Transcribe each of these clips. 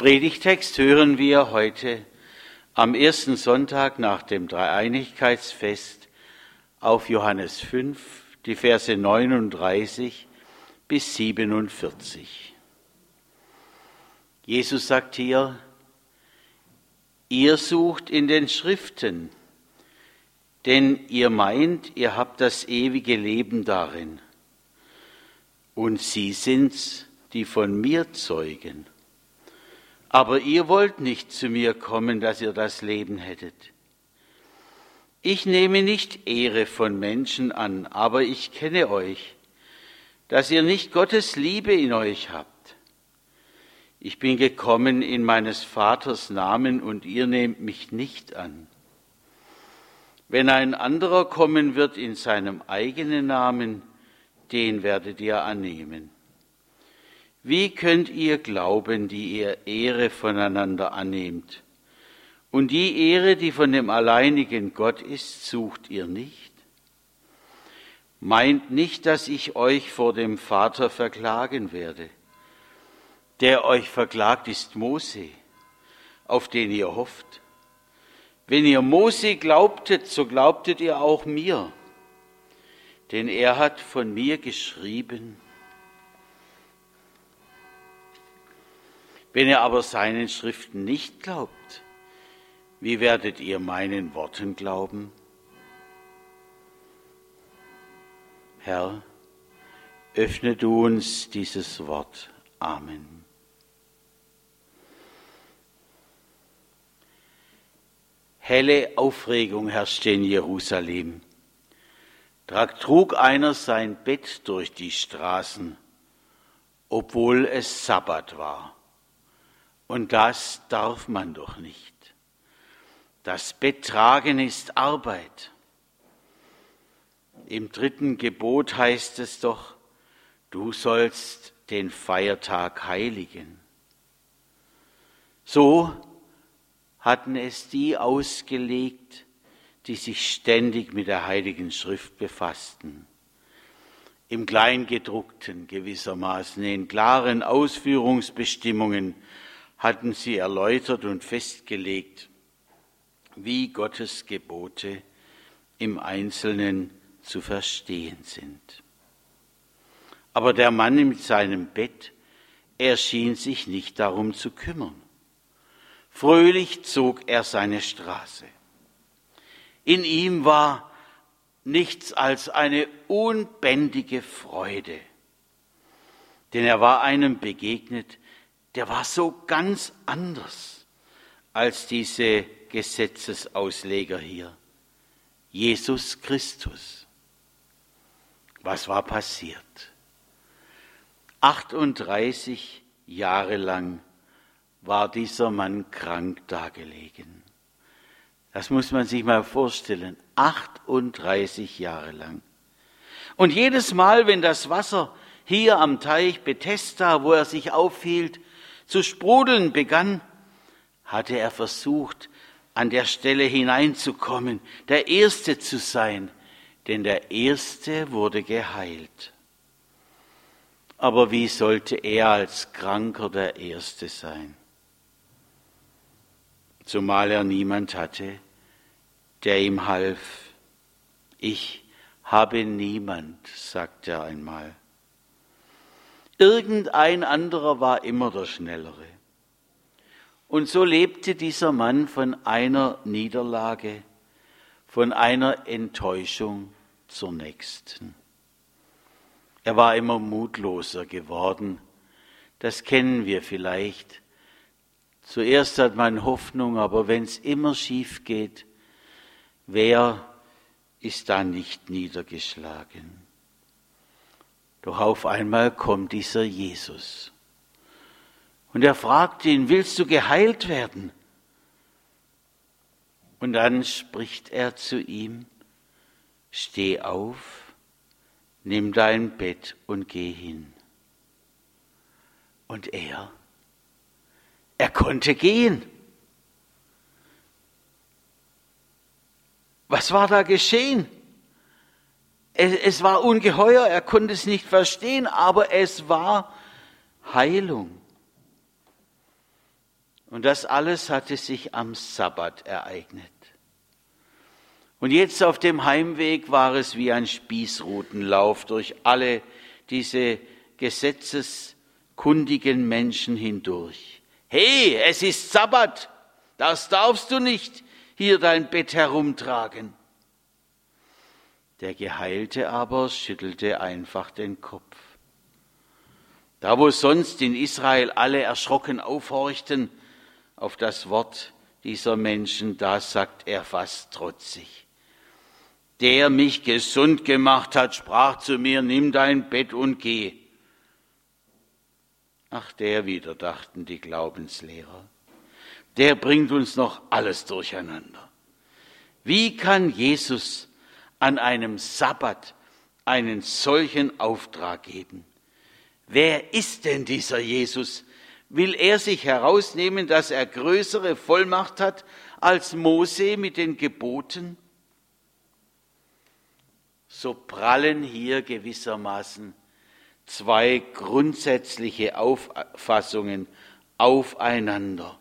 Predigtext hören wir heute am ersten Sonntag nach dem Dreieinigkeitsfest auf Johannes 5, die Verse 39 bis 47. Jesus sagt hier, ihr sucht in den Schriften, denn ihr meint, ihr habt das ewige Leben darin. Und sie sind's, die von mir zeugen. Aber ihr wollt nicht zu mir kommen, dass ihr das Leben hättet. Ich nehme nicht Ehre von Menschen an, aber ich kenne euch, dass ihr nicht Gottes Liebe in euch habt. Ich bin gekommen in meines Vaters Namen und ihr nehmt mich nicht an. Wenn ein anderer kommen wird in seinem eigenen Namen, den werdet ihr annehmen. Wie könnt ihr glauben, die ihr Ehre voneinander annehmt? Und die Ehre, die von dem alleinigen Gott ist, sucht ihr nicht? Meint nicht, dass ich euch vor dem Vater verklagen werde. Der euch verklagt ist Mose, auf den ihr hofft. Wenn ihr Mose glaubtet, so glaubtet ihr auch mir, denn er hat von mir geschrieben, Wenn ihr aber seinen Schriften nicht glaubt, wie werdet ihr meinen Worten glauben? Herr, öffne du uns dieses Wort. Amen. Helle Aufregung herrschte in Jerusalem. Da trug einer sein Bett durch die Straßen, obwohl es Sabbat war. Und das darf man doch nicht. Das Betttragen ist Arbeit. Im dritten Gebot heißt es doch, du sollst den Feiertag heiligen. So hatten es die ausgelegt, die sich ständig mit der Heiligen Schrift befassten. Im Kleingedruckten gewissermaßen, in klaren Ausführungsbestimmungen hatten sie erläutert und festgelegt, wie Gottes Gebote im Einzelnen zu verstehen sind. Aber der Mann mit seinem Bett, er schien sich nicht darum zu kümmern. Fröhlich zog er seine Straße. In ihm war nichts als eine unbändige Freude, denn er war einem begegnet, der war so ganz anders als diese Gesetzesausleger hier. Jesus Christus. Was war passiert? 38 Jahre lang war dieser Mann krank dagelegen. Das muss man sich mal vorstellen. 38 Jahre lang. Und jedes Mal, wenn das Wasser hier am Teich Bethesda, wo er sich aufhielt, zu sprudeln begann, hatte er versucht, an der Stelle hineinzukommen, der Erste zu sein, denn der Erste wurde geheilt. Aber wie sollte er als Kranker der Erste sein? Zumal er niemand hatte, der ihm half. Ich habe niemand, sagte er einmal. Irgendein anderer war immer der Schnellere. Und so lebte dieser Mann von einer Niederlage, von einer Enttäuschung zur nächsten. Er war immer mutloser geworden. Das kennen wir vielleicht. Zuerst hat man Hoffnung, aber wenn es immer schief geht, wer ist da nicht niedergeschlagen? Doch auf einmal kommt dieser Jesus. Und er fragt ihn, willst du geheilt werden? Und dann spricht er zu ihm, steh auf, nimm dein Bett und geh hin. Und er, er konnte gehen. Was war da geschehen? Es, es war ungeheuer, er konnte es nicht verstehen, aber es war Heilung. Und das alles hatte sich am Sabbat ereignet. Und jetzt auf dem Heimweg war es wie ein Spießrutenlauf durch alle diese gesetzeskundigen Menschen hindurch. Hey, es ist Sabbat, das darfst du nicht hier dein Bett herumtragen. Der Geheilte aber schüttelte einfach den Kopf. Da wo sonst in Israel alle erschrocken aufhorchten auf das Wort dieser Menschen, da sagt er fast trotzig der mich gesund gemacht hat, sprach zu mir, nimm dein Bett und geh. Ach, der wieder, dachten die Glaubenslehrer. Der bringt uns noch alles durcheinander. Wie kann Jesus an einem Sabbat einen solchen Auftrag geben? Wer ist denn dieser Jesus? Will er sich herausnehmen, dass er größere Vollmacht hat als Mose mit den Geboten? so prallen hier gewissermaßen zwei grundsätzliche Auffassungen aufeinander.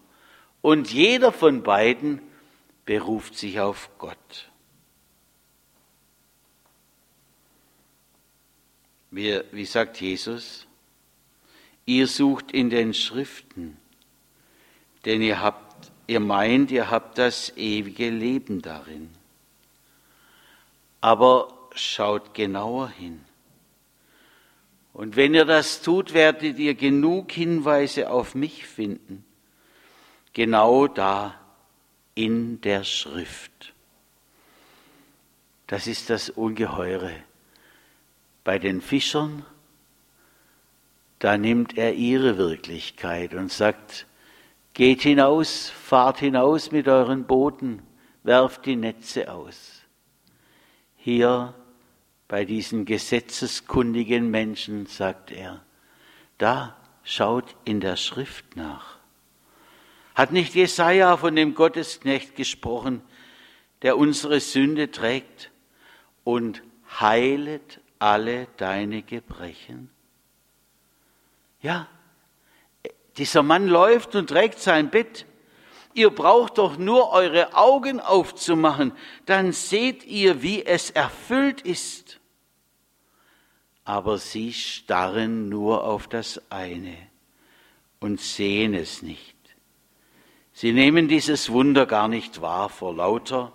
Und jeder von beiden beruft sich auf Gott. Wie, wie sagt Jesus? Ihr sucht in den Schriften, denn ihr habt, ihr meint, ihr habt das ewige Leben darin. Aber schaut genauer hin. Und wenn ihr das tut, werdet ihr genug Hinweise auf mich finden. Genau da in der Schrift. Das ist das Ungeheure. Bei den Fischern, da nimmt er ihre Wirklichkeit und sagt, geht hinaus, fahrt hinaus mit euren Booten, werft die Netze aus. Hier bei diesen gesetzeskundigen Menschen, sagt er, da schaut in der Schrift nach. Hat nicht Jesaja von dem Gottesknecht gesprochen, der unsere Sünde trägt und heilet alle deine Gebrechen? Ja, dieser Mann läuft und trägt sein Bett Ihr braucht doch nur eure Augen aufzumachen, dann seht ihr, wie es erfüllt ist. Aber sie starren nur auf das eine und sehen es nicht. Sie nehmen dieses Wunder gar nicht wahr vor lauter,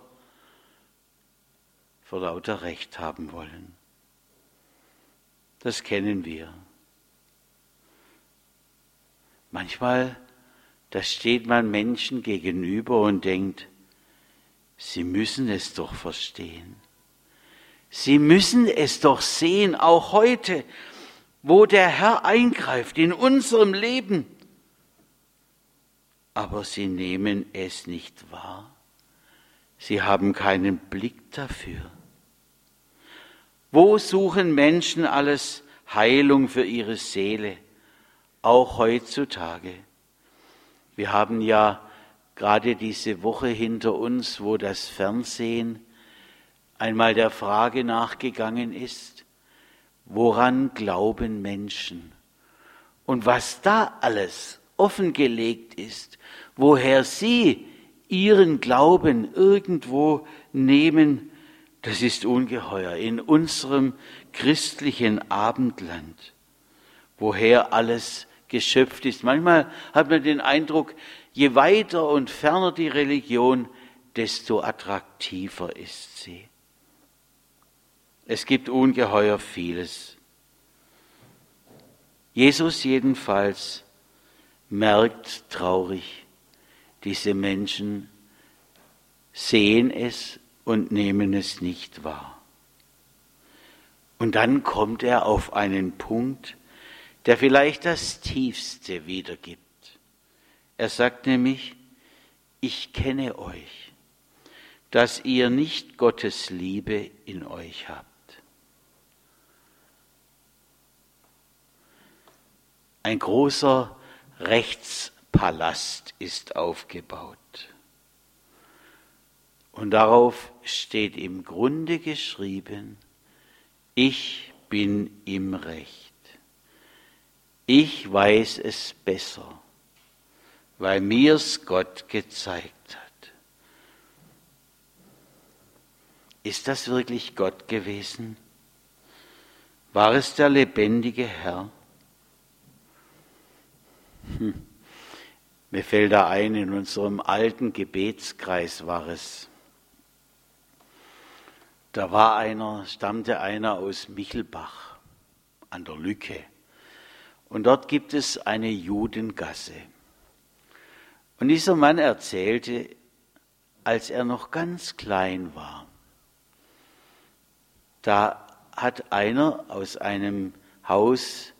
vor lauter Recht haben wollen. Das kennen wir. Manchmal da steht man Menschen gegenüber und denkt, sie müssen es doch verstehen. Sie müssen es doch sehen, auch heute, wo der Herr eingreift in unserem Leben. Aber sie nehmen es nicht wahr. Sie haben keinen Blick dafür. Wo suchen Menschen alles Heilung für ihre Seele, auch heutzutage? Wir haben ja gerade diese Woche hinter uns, wo das Fernsehen einmal der Frage nachgegangen ist, woran glauben Menschen? Und was da alles offengelegt ist, woher sie ihren Glauben irgendwo nehmen, das ist ungeheuer in unserem christlichen Abendland, woher alles geschöpft ist. Manchmal hat man den Eindruck, je weiter und ferner die Religion, desto attraktiver ist sie. Es gibt ungeheuer vieles. Jesus jedenfalls merkt traurig, diese Menschen sehen es und nehmen es nicht wahr. Und dann kommt er auf einen Punkt, der vielleicht das Tiefste wiedergibt. Er sagt nämlich, ich kenne euch, dass ihr nicht Gottes Liebe in euch habt. Ein großer Rechtspalast ist aufgebaut. Und darauf steht im Grunde geschrieben, ich bin im Recht. Ich weiß es besser. weil mir's Gott gezeigt hat. Ist das wirklich Gott gewesen? War es der lebendige Herr? Hm. Mir fällt da ein, in unserem alten Gebetskreis war es. Da war einer, stammte einer aus Michelbach an der Lücke. Und dort gibt es eine Judengasse. Und dieser Mann erzählte, als er noch ganz klein war, da hat einer aus einem Haus,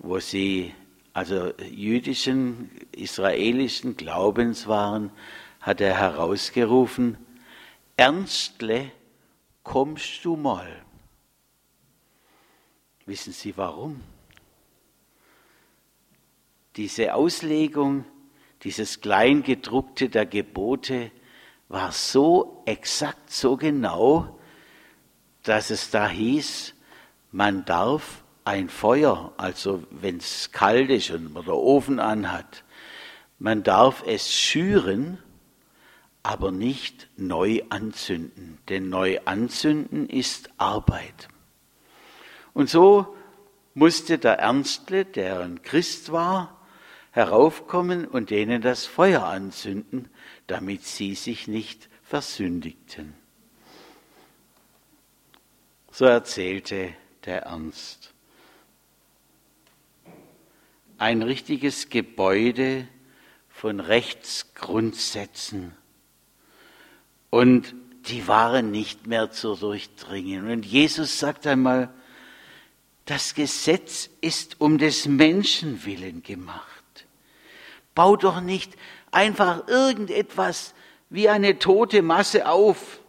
wo sie also jüdischen, israelischen Glaubens waren, hat er herausgerufen, Ernstle, kommst du mal? Wissen Sie warum? Diese Auslegung, dieses Kleingedruckte der Gebote war so exakt, so genau, dass es da hieß, man darf ein Feuer, also wenn es kalt ist und man den Ofen anhat, man darf es schüren, aber nicht neu anzünden, denn neu anzünden ist Arbeit. Und so musste der Ernstle, der ein Christ war, heraufkommen und denen das Feuer anzünden, damit sie sich nicht versündigten. So erzählte der Ernst. Ein richtiges Gebäude von Rechtsgrundsätzen. Und die waren nicht mehr zu durchdringen. Und Jesus sagt einmal, das Gesetz ist um des Menschen willen gemacht. Bau doch nicht einfach irgendetwas wie eine tote Masse auf.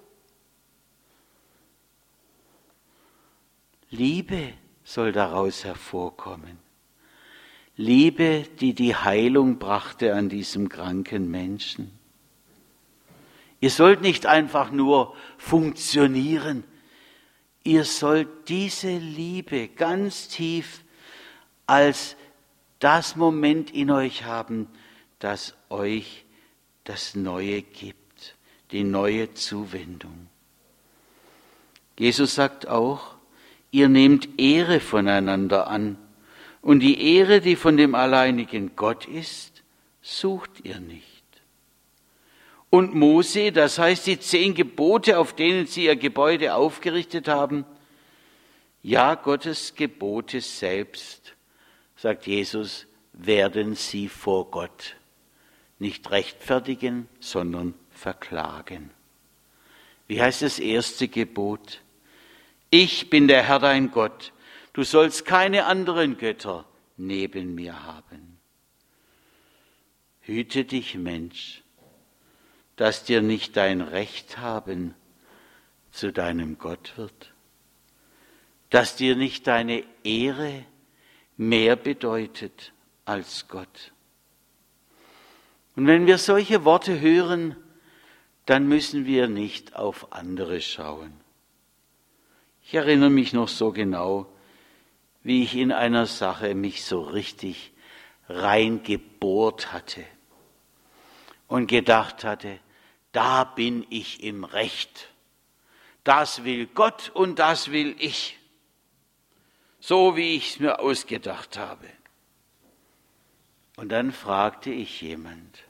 Liebe soll daraus hervorkommen. Liebe, die die Heilung brachte an diesem kranken Menschen. Ihr sollt nicht einfach nur funktionieren. Ihr sollt diese Liebe ganz tief als das Moment in euch haben, das euch das Neue gibt, die neue Zuwendung. Jesus sagt auch, ihr nehmt Ehre voneinander an und die Ehre, die von dem alleinigen Gott ist, sucht ihr nicht. Und Mose, das heißt die zehn Gebote, auf denen sie ihr Gebäude aufgerichtet haben, ja, Gottes Gebote selbst, sagt Jesus, werden sie vor Gott nicht rechtfertigen, sondern verklagen. Wie heißt das erste Gebot? Ich bin der Herr dein Gott. Du sollst keine anderen Götter neben mir haben. Hüte dich, Mensch, dass dir nicht dein Recht haben zu deinem Gott wird, dass dir nicht deine Ehre mehr bedeutet als Gott. Und wenn wir solche Worte hören, dann müssen wir nicht auf andere schauen. Ich erinnere mich noch so genau, wie ich in einer Sache mich so richtig reingebohrt hatte und gedacht hatte, da bin ich im Recht. Das will Gott und das will ich. So wie ich es mir ausgedacht habe. Und dann fragte ich jemand,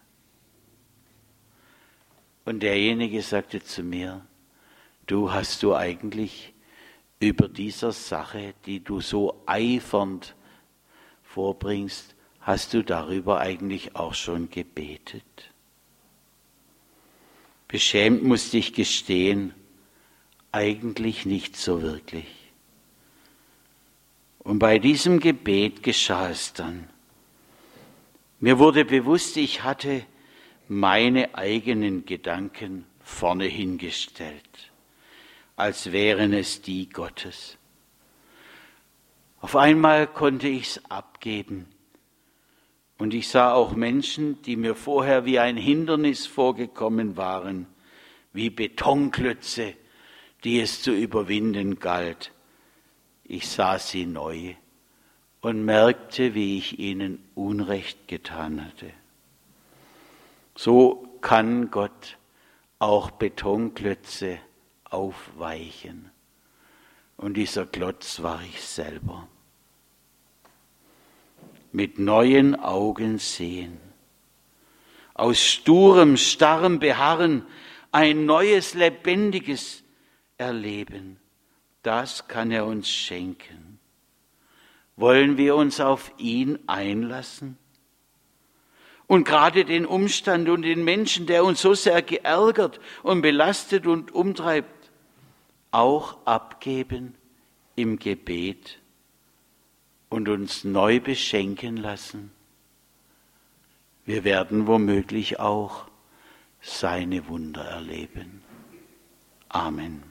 und derjenige sagte zu mir, du hast du eigentlich über dieser Sache, die du so eifernd vorbringst, hast du darüber eigentlich auch schon gebetet? Beschämt musste ich gestehen, eigentlich nicht so wirklich. Und bei diesem Gebet geschah es dann. Mir wurde bewusst, ich hatte meine eigenen Gedanken vorne hingestellt, als wären es die Gottes. Auf einmal konnte ich's abgeben. Und ich sah auch Menschen, die mir vorher wie ein Hindernis vorgekommen waren, wie Betonklötze, die es zu überwinden galt. Ich sah sie neu und merkte, wie ich ihnen Unrecht getan hatte. So kann Gott auch Betonklötze aufweichen. Und dieser Klotz war ich selber. Mit neuen Augen sehen. Aus sturem, starrem Beharren ein neues, lebendiges Erleben. Das kann er uns schenken. Wollen wir uns auf ihn einlassen? Und gerade den Umstand und den Menschen, der uns so sehr geärgert und belastet und umtreibt, auch abgeben im Gebet und uns neu beschenken lassen. Wir werden womöglich auch seine Wunder erleben. Amen.